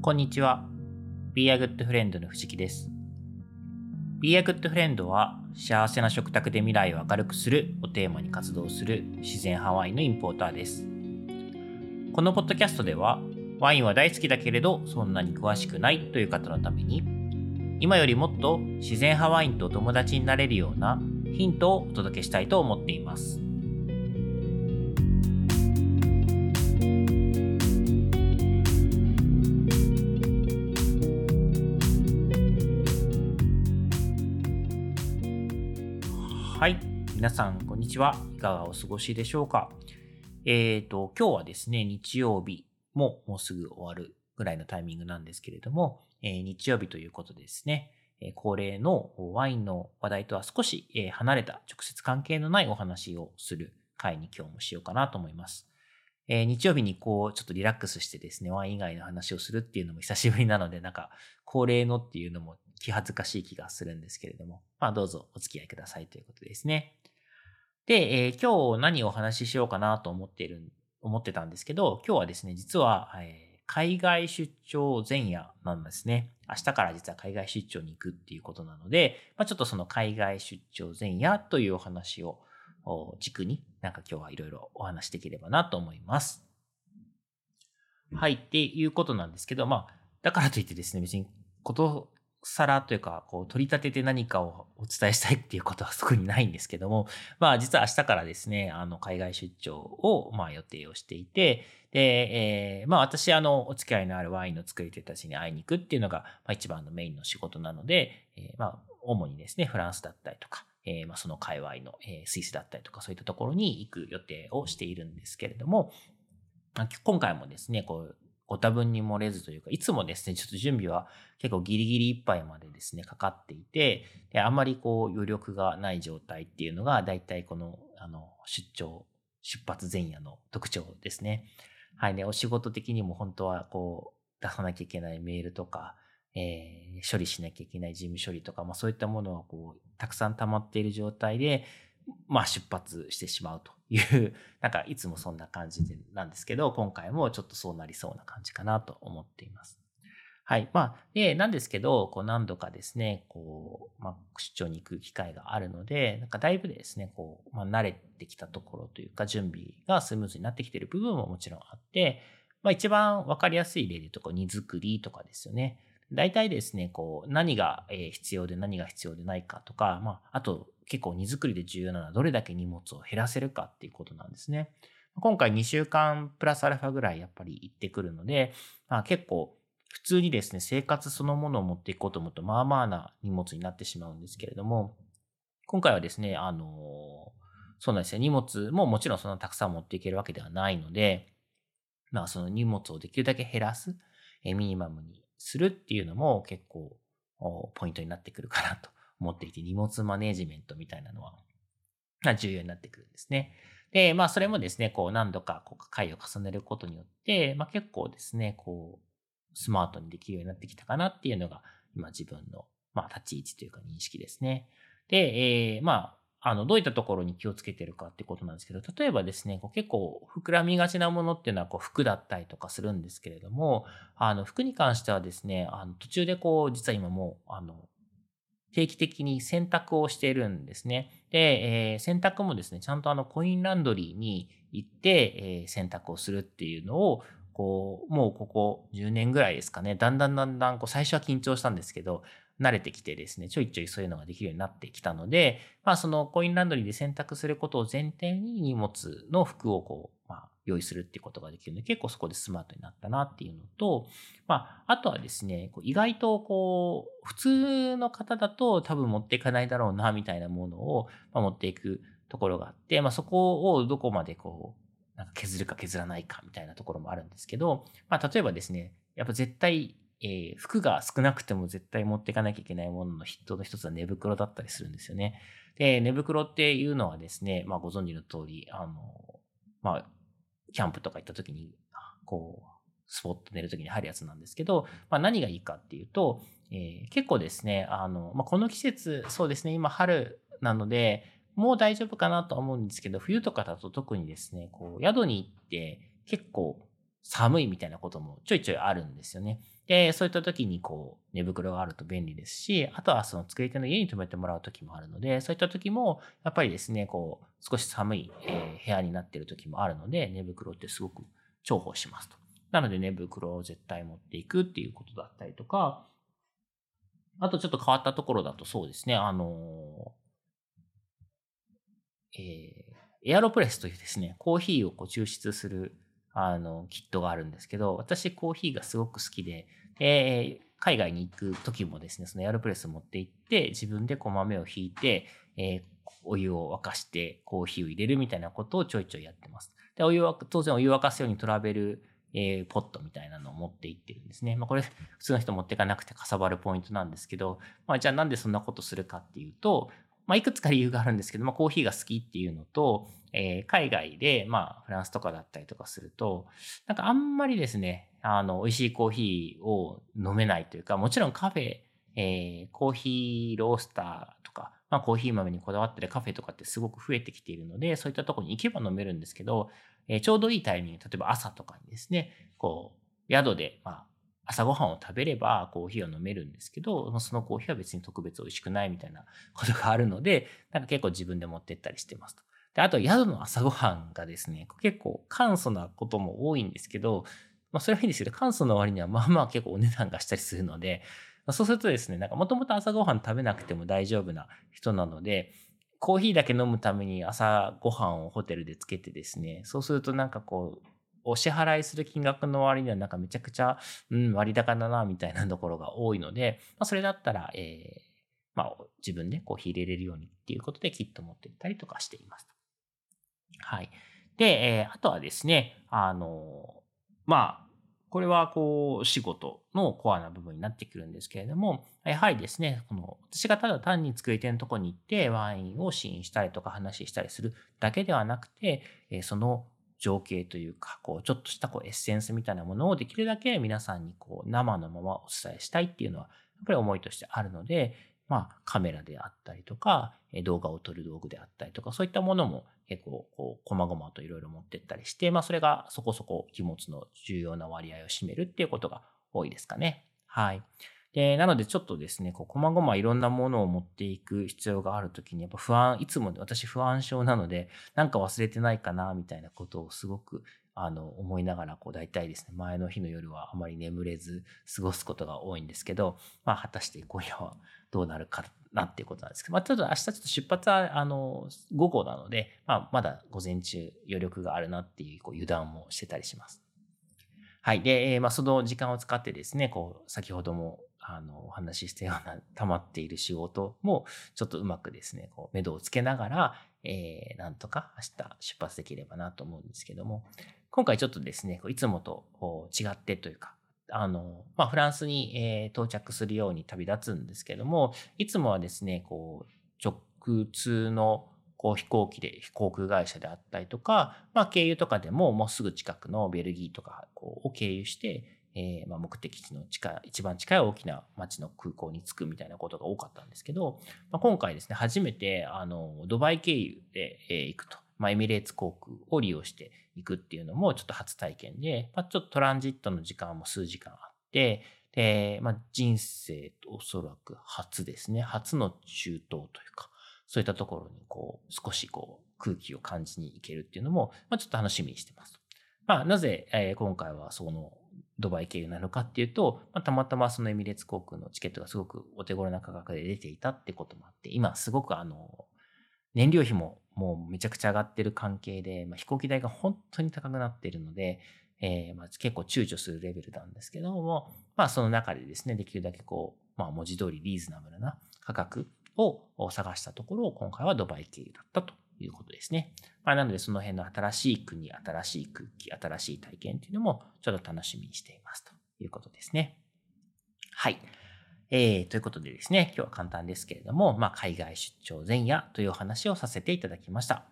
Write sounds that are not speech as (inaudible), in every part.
こんにちは。Be a Good Friend の藤木です。Be a Good Friend は幸せな食卓で未来を明るくするをテーマに活動する自然ハワインのインポーターです。このポッドキャストではワインは大好きだけれどそんなに詳しくないという方のために今よりもっと自然派ワインとお友達になれるようなヒントをお届けしたいと思っています。皆さん、こんにちは。いかがお過ごしでしょうか？えっ、ー、と、今日はですね、日曜日ももうすぐ終わるぐらいのタイミングなんですけれども、えー、日曜日ということですね、えー、恒例のワインの話題とは少し、え、離れた直接関係のないお話をする回に今日もしようかなと思います。え、日曜日にこう、ちょっとリラックスしてですね、ワイン以外の話をするっていうのも久しぶりなので、なんか、恒例のっていうのも気恥ずかしい気がするんですけれども、まあどうぞお付き合いくださいということですね。で、えー、今日何をお話ししようかなと思っている、思ってたんですけど、今日はですね、実は、えー、海外出張前夜なんですね。明日から実は海外出張に行くっていうことなので、まあ、ちょっとその海外出張前夜というお話を軸に、なんか今日はいろいろお話しできればなと思います。はい、っていうことなんですけど、まあ、だからといってですね、別にこと皿というか、こう、取り立てて何かをお伝えしたいっていうことは特にないんですけども、(laughs) まあ、実は明日からですね、あの、海外出張を、まあ、予定をしていて、で、えー、まあ、私、あの、お付き合いのあるワインの作り手たちに会いに行くっていうのが、まあ、一番のメインの仕事なので、えー、まあ、主にですね、フランスだったりとか、えー、まあ、その界隈の、えー、スイスだったりとか、そういったところに行く予定をしているんですけれども、今回もですね、こう、ご多分に漏れずというか、いつもですね、ちょっと準備は結構ギリギリいっぱいまでですね、かかっていて、であまりこう余力がない状態っていうのが、だいたいこの、あの、出張、出発前夜の特徴ですね。はいね、お仕事的にも本当はこう、出さなきゃいけないメールとか、えー、処理しなきゃいけない事務処理とか、まあそういったものはこう、たくさん溜まっている状態で、まあ出発してしまうという、なんかいつもそんな感じでなんですけど、今回もちょっとそうなりそうな感じかなと思っています。はい。まあ、で、なんですけど、こう何度かですね、こう、まあ、出張に行く機会があるので、なんかだいぶですね、こう、まあ、慣れてきたところというか、準備がスムーズになってきている部分ももちろんあって、まあ、一番わかりやすい例で言うと、こ、荷造りとかですよね。大体ですね、こう、何が必要で何が必要でないかとか、まあ、あと、結構荷造りで重要なのはどれだけ荷物を減らせるかっていうことなんですね。今回2週間プラスアルファぐらいやっぱり行ってくるので、まあ、結構普通にですね、生活そのものを持っていこうと思うと、まあまあな荷物になってしまうんですけれども、今回はですね、あの、そうなんですよ。荷物ももちろんそんなたくさん持っていけるわけではないので、まあその荷物をできるだけ減らす、ミニマムにするっていうのも結構ポイントになってくるかなと思っていて、荷物マネジメントみたいなのは重要になってくるんですね。で、まあそれもですね、こう何度かこう回を重ねることによって、まあ結構ですね、こうスマートにできるようになってきたかなっていうのが今自分のまあ立ち位置というか認識ですね。で、えー、まああの、どういったところに気をつけてるかってことなんですけど、例えばですね、こう結構膨らみがちなものっていうのはこう服だったりとかするんですけれども、あの、服に関してはですね、あの、途中でこう、実は今もう、あの、定期的に洗濯をしているんですね。で、えー、洗濯もですね、ちゃんとあのコインランドリーに行って、えー、洗濯をするっていうのを、こう、もうここ10年ぐらいですかね、だんだんだんだん、こう最初は緊張したんですけど、慣れてきてですね、ちょいちょいそういうのができるようになってきたので、まあそのコインランドリーで洗濯することを前提に荷物の服をこう、用意するっていうことができるので、結構そこでスマートになったなっていうのと、まあ、あとはですね、意外とこう、普通の方だと多分持っていかないだろうな、みたいなものを持っていくところがあって、まあそこをどこまでこう、なんか削るか削らないかみたいなところもあるんですけど、まあ例えばですね、やっぱ絶対えー、服が少なくても絶対持っていかなきゃいけないものの筆頭の一つは寝袋だったりするんですよね。で、寝袋っていうのはですね、まあご存知の通り、あの、まあ、キャンプとか行った時に、こう、スポット寝る時に入るやつなんですけど、まあ何がいいかっていうと、えー、結構ですね、あの、まあこの季節、そうですね、今春なので、もう大丈夫かなと思うんですけど、冬とかだと特にですね、こう、宿に行って結構寒いみたいなこともちょいちょいあるんですよね。で、そういった時にこう、寝袋があると便利ですし、あとはその作り手の家に泊めてもらう時もあるので、そういった時も、やっぱりですね、こう、少し寒い、え部屋になっている時もあるので、寝袋ってすごく重宝しますと。なので寝袋を絶対持っていくっていうことだったりとか、あとちょっと変わったところだとそうですね、あのえー、エアロプレスというですね、コーヒーをこう抽出するあのキットがあるんですけど、私コーヒーがすごく好きで、えー、海外に行く時もですね、そのエアロプレス持って行って、自分でこう豆をひいて、えー、お湯を沸かしてコーヒーを入れるみたいなことをちょいちょいやってます。で、お湯は、当然お湯沸かすようにトラベル、えー、ポットみたいなのを持って行ってるんですね。まあこれ普通の人持っていかなくてかさばるポイントなんですけど、まあじゃあなんでそんなことするかっていうと、まあ、いくつか理由があるんですけど、まあ、コーヒーが好きっていうのと、えー、海外で、まあ、フランスとかだったりとかすると、なんかあんまりですね、あの、美味しいコーヒーを飲めないというか、もちろんカフェ、えー、コーヒーロースターとか、まあ、コーヒー豆にこだわってるカフェとかってすごく増えてきているので、そういったとこに行けば飲めるんですけど、えー、ちょうどいいタイミング、例えば朝とかにですね、こう、宿で、まあ、朝ごはんを食べればコーヒーを飲めるんですけど、そのコーヒーは別に特別美味しくないみたいなことがあるので、(laughs) なんか結構自分で持ってったりしてますと。で、あと宿の朝ごはんがですね、結構簡素なことも多いんですけど、まあそれはいいんですけど、簡素の割にはまあまあ結構お値段がしたりするので、そうするとですね、なんかもともと朝ごはん食べなくても大丈夫な人なので、コーヒーだけ飲むために朝ごはんをホテルでつけてですね、そうするとなんかこう、お支払いする金額の割にはなんかめちゃくちゃ、うん、割高だな、みたいなところが多いので、まあ、それだったら、えー、まあ、自分でコーヒー入れれるようにっていうことでキット持っていったりとかしています。はい。で、えー、あとはですね、あの、まあ、これはこう仕事のコアな部分になってくるんですけれども、やはりですね、この私がただ単に作り手のとこに行ってワインを試飲したりとか話したりするだけではなくて、その情景というか、こう、ちょっとしたこうエッセンスみたいなものをできるだけ皆さんにこう、生のままお伝えしたいっていうのは、やっぱり思いとしてあるので、まあ、カメラであったりとか、動画を撮る道具であったりとか、そういったものも結構、こう、細々といろいろ持ってったりして、まあ、それがそこそこ気持ちの重要な割合を占めるっていうことが多いですかね。はい。で、なのでちょっとですね、こう、こまごまいろんなものを持っていく必要があるときに、やっぱ不安、いつも私不安症なので、なんか忘れてないかな、みたいなことをすごく、あの、思いながら、こう、大体ですね、前の日の夜はあまり眠れず過ごすことが多いんですけど、まあ、果たして今夜はどうなるかなっていうことなんですけど、まあ、ちょっと明日ちょっと出発は、あの、午後なので、まあ、まだ午前中余力があるなっていう、こう、油断もしてたりします。はい。で、まあ、その時間を使ってですね、こう、先ほどもあの、お話ししたような (laughs) 溜まっている仕事も、ちょっとうまくですね、こう、目処をつけながら、えー、なんとか明日出発できればなと思うんですけども、今回ちょっとですね、いつもと違ってというか、あの、まあ、フランスに、えー、到着するように旅立つんですけども、いつもはですね、こう、直通のこう飛行機で航空会社であったりとか、まあ、経由とかでももうすぐ近くのベルギーとかこうを経由して、えー、まあ、目的地の近い、一番近い大きな街の空港に着くみたいなことが多かったんですけど、まあ、今回ですね、初めて、あの、ドバイ経由で、えー、行くと。まあ、エミレーツ航空を利用していくっていうのもちょっと初体験で、まあ、ちょっとトランジットの時間も数時間あって、で、まあ、人生おそらく初ですね。初の中東というか、そういったところにこう、少しこう、空気を感じに行けるっていうのも、まあ、ちょっと楽しみにしてます。まあ、なぜ、えー、今回はそのドバイ経由なのかっていうと、まあ、たまたまそのエミレーツ航空のチケットがすごくお手頃な価格で出ていたってこともあって、今すごくあの、燃料費ももうめちゃくちゃ上がってる関係で、まあ、飛行機代が本当に高くなっているので、えー、まあ結構躊躇するレベルなんですけども、まあその中でですね、できるだけこう、まあ文字通りリーズナブルな価格を探したところを、今回はドバイ経由だったと。いうことですね。まあ、なのでその辺の新しい国、新しい空気、新しい体験っていうのもちょっと楽しみにしていますということですね。はい。えー、ということでですね、今日は簡単ですけれども、まあ、海外出張前夜というお話をさせていただきました。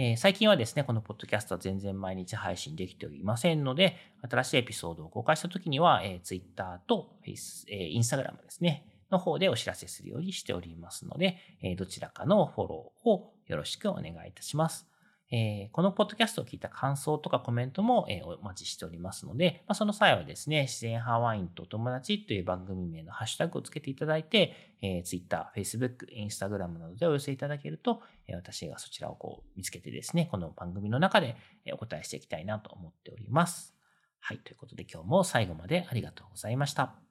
えー、最近はですね、このポッドキャストは全然毎日配信できておりませんので、新しいエピソードを公開したときには、えー、Twitter と、えー、Instagram ですね、の方でお知らせするようにしておりますので、えどちらかのフォローをよろしくお願いいたします。えー、このポッドキャストを聞いた感想とかコメントも、えー、お待ちしておりますので、まあ、その際はですね、自然派ワインとお友達という番組名のハッシュタグをつけていただいて、えー、Twitter、Facebook、Instagram などでお寄せいただけると、えー、私がそちらをこう見つけてですね、この番組の中でお答えしていきたいなと思っております。はい。ということで今日も最後までありがとうございました。